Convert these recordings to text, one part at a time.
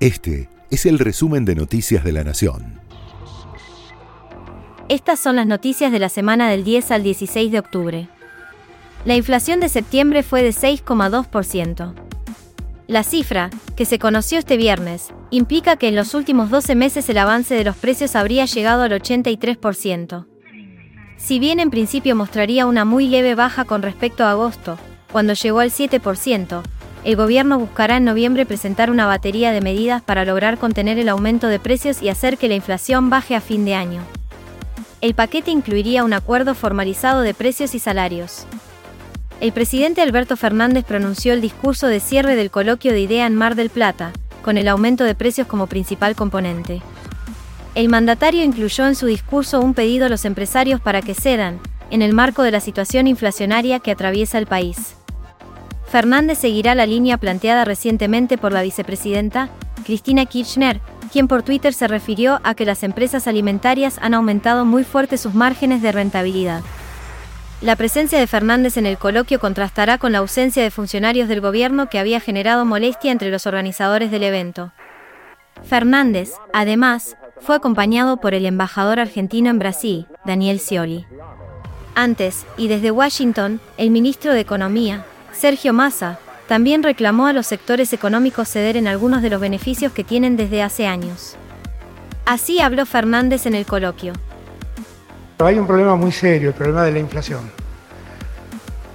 Este es el resumen de Noticias de la Nación. Estas son las noticias de la semana del 10 al 16 de octubre. La inflación de septiembre fue de 6,2%. La cifra, que se conoció este viernes, implica que en los últimos 12 meses el avance de los precios habría llegado al 83%. Si bien en principio mostraría una muy leve baja con respecto a agosto, cuando llegó al 7%, el gobierno buscará en noviembre presentar una batería de medidas para lograr contener el aumento de precios y hacer que la inflación baje a fin de año. El paquete incluiría un acuerdo formalizado de precios y salarios. El presidente Alberto Fernández pronunció el discurso de cierre del coloquio de IDEA en Mar del Plata, con el aumento de precios como principal componente. El mandatario incluyó en su discurso un pedido a los empresarios para que cedan, en el marco de la situación inflacionaria que atraviesa el país. Fernández seguirá la línea planteada recientemente por la vicepresidenta, Cristina Kirchner, quien por Twitter se refirió a que las empresas alimentarias han aumentado muy fuerte sus márgenes de rentabilidad. La presencia de Fernández en el coloquio contrastará con la ausencia de funcionarios del gobierno que había generado molestia entre los organizadores del evento. Fernández, además, fue acompañado por el embajador argentino en Brasil, Daniel Scioli. Antes, y desde Washington, el ministro de Economía, Sergio Massa, también reclamó a los sectores económicos ceder en algunos de los beneficios que tienen desde hace años. Así habló Fernández en el coloquio. Hay un problema muy serio, el problema de la inflación.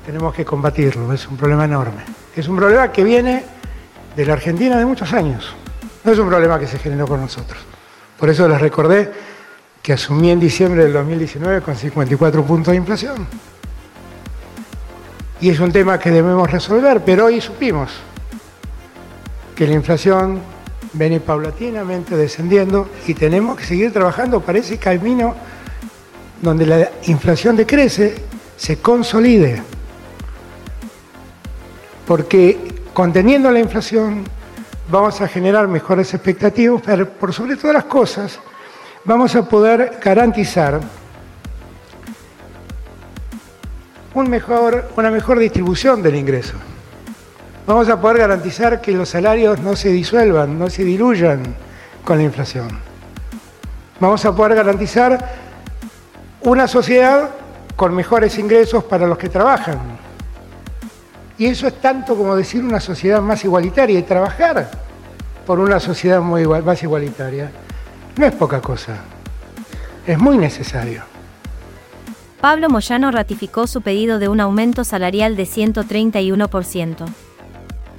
Tenemos que combatirlo, es un problema enorme. Es un problema que viene de la Argentina de muchos años. No es un problema que se generó con nosotros. Por eso les recordé que asumí en diciembre del 2019 con 54 puntos de inflación y es un tema que debemos resolver, pero hoy supimos que la inflación viene paulatinamente descendiendo y tenemos que seguir trabajando para ese camino donde la inflación decrece, se consolide. Porque conteniendo la inflación vamos a generar mejores expectativas, pero por sobre todas las cosas vamos a poder garantizar mejor, una mejor distribución del ingreso. Vamos a poder garantizar que los salarios no se disuelvan, no se diluyan con la inflación. Vamos a poder garantizar una sociedad con mejores ingresos para los que trabajan. Y eso es tanto como decir una sociedad más igualitaria y trabajar por una sociedad muy más igualitaria. No es poca cosa, es muy necesario. Pablo Moyano ratificó su pedido de un aumento salarial de 131%.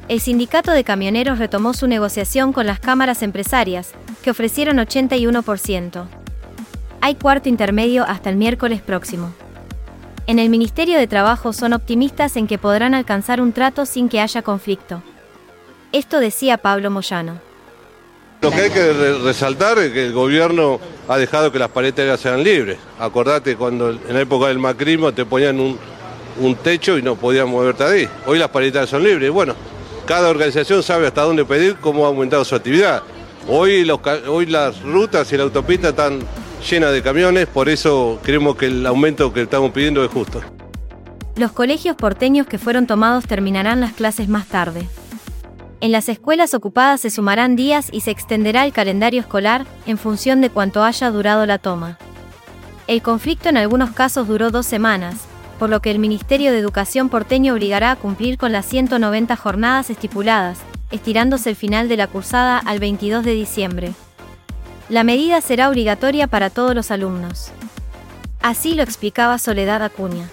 El sindicato de camioneros retomó su negociación con las cámaras empresarias, que ofrecieron 81%. Hay cuarto intermedio hasta el miércoles próximo. En el Ministerio de Trabajo son optimistas en que podrán alcanzar un trato sin que haya conflicto. Esto decía Pablo Moyano. Lo que hay que resaltar es que el gobierno ha dejado que las paredes sean libres. Acordate cuando en la época del macrismo te ponían un, techo y no podías moverte ahí. Hoy las paredes son libres. Bueno, cada organización sabe hasta dónde pedir, cómo ha aumentado su actividad. Hoy las rutas y la autopista están llenas de camiones, por eso creemos que el aumento que estamos pidiendo es justo. Los colegios porteños que fueron tomados terminarán las clases más tarde. En las escuelas ocupadas se sumarán días y se extenderá el calendario escolar en función de cuánto haya durado la toma. El conflicto en algunos casos duró dos semanas, por lo que el Ministerio de Educación porteño obligará a cumplir con las 190 jornadas estipuladas, estirándose el final de la cursada al 22 de diciembre. La medida será obligatoria para todos los alumnos. Así lo explicaba Soledad Acuña.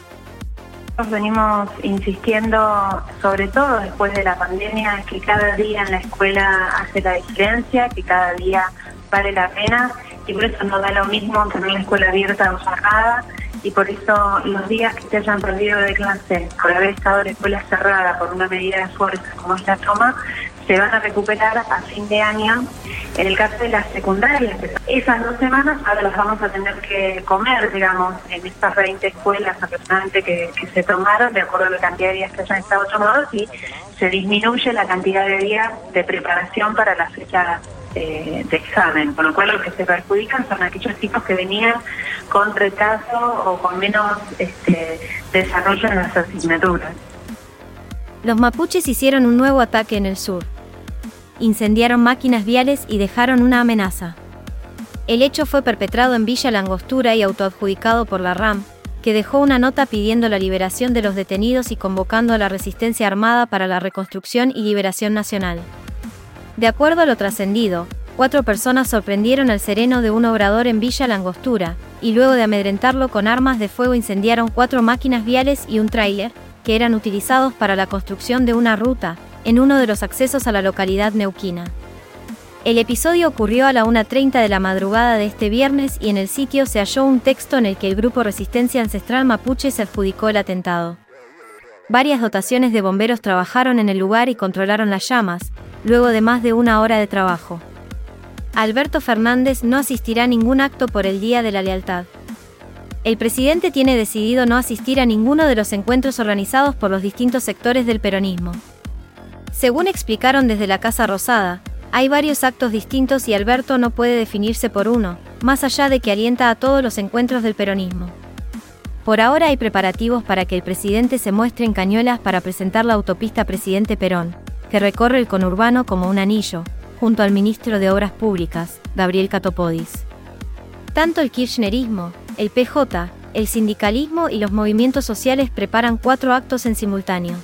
Venimos insistiendo, sobre todo después de la pandemia, que cada día en la escuela hace la diferencia, que cada día vale la pena y por eso no da lo mismo tener una escuela abierta o cerrada y por eso los días que se hayan perdido de clase por haber estado la escuela cerrada por una medida de fuerza como esta toma, se van a recuperar a fin de año. En el caso de las secundarias, esas dos semanas ahora las vamos a tener que comer, digamos, en estas 20 escuelas aproximadamente que, se tomaron, de acuerdo a la cantidad de días que hayan estado tomados, y se disminuye la cantidad de días de preparación para la fecha eh, de examen, con lo cual lo que se perjudican son aquellos chicos que venían con retraso o con menos este, desarrollo en las asignaturas. Los mapuches hicieron un nuevo ataque en el sur incendiaron máquinas viales y dejaron una amenaza. El hecho fue perpetrado en Villa Langostura y autoadjudicado por la RAM, que dejó una nota pidiendo la liberación de los detenidos y convocando a la resistencia armada para la reconstrucción y liberación nacional. De acuerdo a lo trascendido, cuatro personas sorprendieron al sereno de un obrador en Villa Langostura, y luego de amedrentarlo con armas de fuego incendiaron cuatro máquinas viales y un tráiler, que eran utilizados para la construcción de una ruta, en uno de los accesos a la localidad neuquina. El episodio ocurrió a la 1.30 de la madrugada de este viernes y en el sitio se halló un texto en el que el grupo Resistencia Ancestral Mapuche se adjudicó el atentado. Varias dotaciones de bomberos trabajaron en el lugar y controlaron las llamas, luego de más de una hora de trabajo. Alberto Fernández no asistirá a ningún acto por el Día de la Lealtad. El presidente tiene decidido no asistir a ninguno de los encuentros organizados por los distintos sectores del peronismo. Según explicaron desde la Casa Rosada, hay varios actos distintos y Alberto no puede definirse por uno, más allá de que alienta a todos los encuentros del peronismo. Por ahora hay preparativos para que el presidente se muestre en Cañuelas para presentar la autopista Presidente Perón, que recorre el conurbano como un anillo, junto al ministro de Obras Públicas, Gabriel Catopodis. Tanto el kirchnerismo, el PJ, el sindicalismo y los movimientos sociales preparan cuatro actos en simultáneo.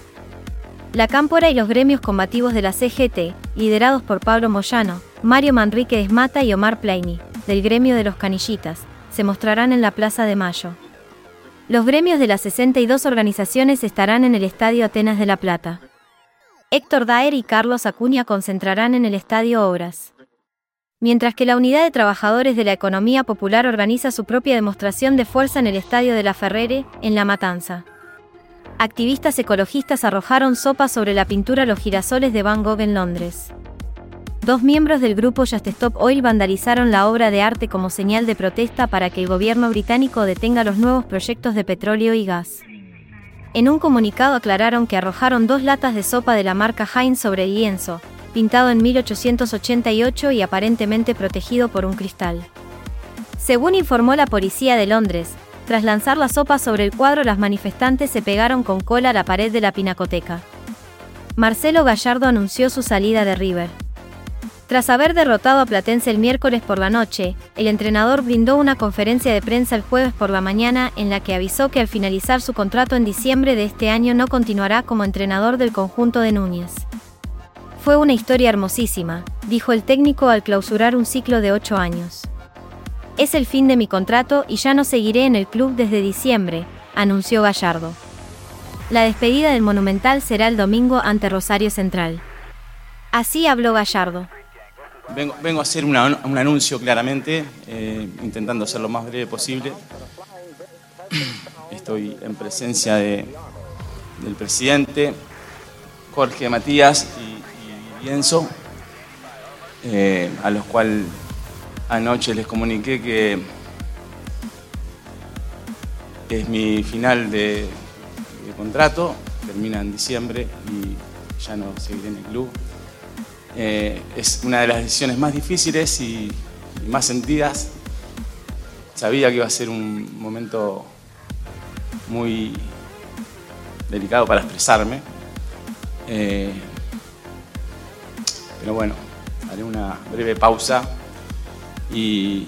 La Cámpora y los gremios combativos de la CGT, liderados por Pablo Moyano, Mario Manrique Esmata y Omar Plaini, del gremio de los Canillitas, se mostrarán en la Plaza de Mayo. Los gremios de las 62 organizaciones estarán en el Estadio Atenas de La Plata. Héctor Daer y Carlos Acuña concentrarán en el Estadio Obras. Mientras que la Unidad de Trabajadores de la Economía Popular organiza su propia demostración de fuerza en el Estadio de la Ferrere, en La Matanza activistas ecologistas arrojaron sopa sobre la pintura Los girasoles de Van Gogh en Londres. Dos miembros del grupo Just Stop Oil vandalizaron la obra de arte como señal de protesta para que el gobierno británico detenga los nuevos proyectos de petróleo y gas. En un comunicado aclararon que arrojaron dos latas de sopa de la marca Heinz sobre el lienzo, pintado en 1888 y aparentemente protegido por un cristal. Según informó la policía de Londres, tras lanzar la sopa sobre el cuadro, las manifestantes se pegaron con cola a la pared de la pinacoteca. Marcelo Gallardo anunció su salida de River. Tras haber derrotado a Platense el miércoles por la noche, el entrenador brindó una conferencia de prensa el jueves por la mañana en la que avisó que al finalizar su contrato en diciembre de este año no continuará como entrenador del conjunto de Núñez. Fue una historia hermosísima, dijo el técnico al clausurar un ciclo de ocho años. Es el fin de mi contrato y ya no seguiré en el club desde diciembre, anunció Gallardo. La despedida del Monumental será el domingo ante Rosario Central. Así habló Gallardo. Vengo, a hacer un anuncio claramente, eh, intentando ser lo más breve posible. Estoy en presencia de, del presidente, Jorge Matías y, Lienzo, eh, a los cuales Anoche les comuniqué que es mi final de, contrato, termina en diciembre y ya no seguiré en el club. Eh, es una de las decisiones más difíciles y, más sentidas. Sabía que iba a ser un momento muy delicado para expresarme. Eh, pero bueno, haré una breve pausa y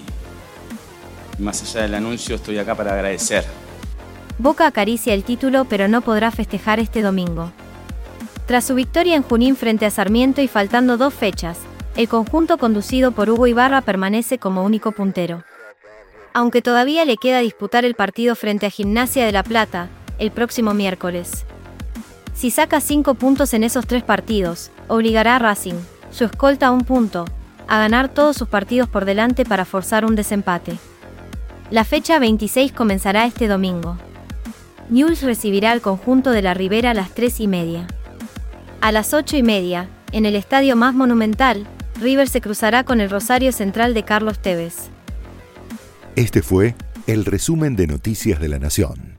más allá del anuncio estoy acá para agradecer. Boca acaricia el título pero no podrá festejar este domingo. Tras su victoria en Junín frente a Sarmiento y faltando dos fechas, el conjunto conducido por Hugo Ibarra permanece como único puntero. Aunque todavía le queda disputar el partido frente a Gimnasia de La Plata, el próximo miércoles. Si saca cinco puntos en esos tres partidos, obligará a Racing, su escolta a un punto, a ganar todos sus partidos por delante para forzar un desempate. La fecha 26 comenzará este domingo. Newell's recibirá al conjunto de la Ribera a las 3 y media. A las 8 y media, en el estadio más monumental, River se cruzará con el Rosario Central de Carlos Tevez. Este fue el resumen de Noticias de la Nación.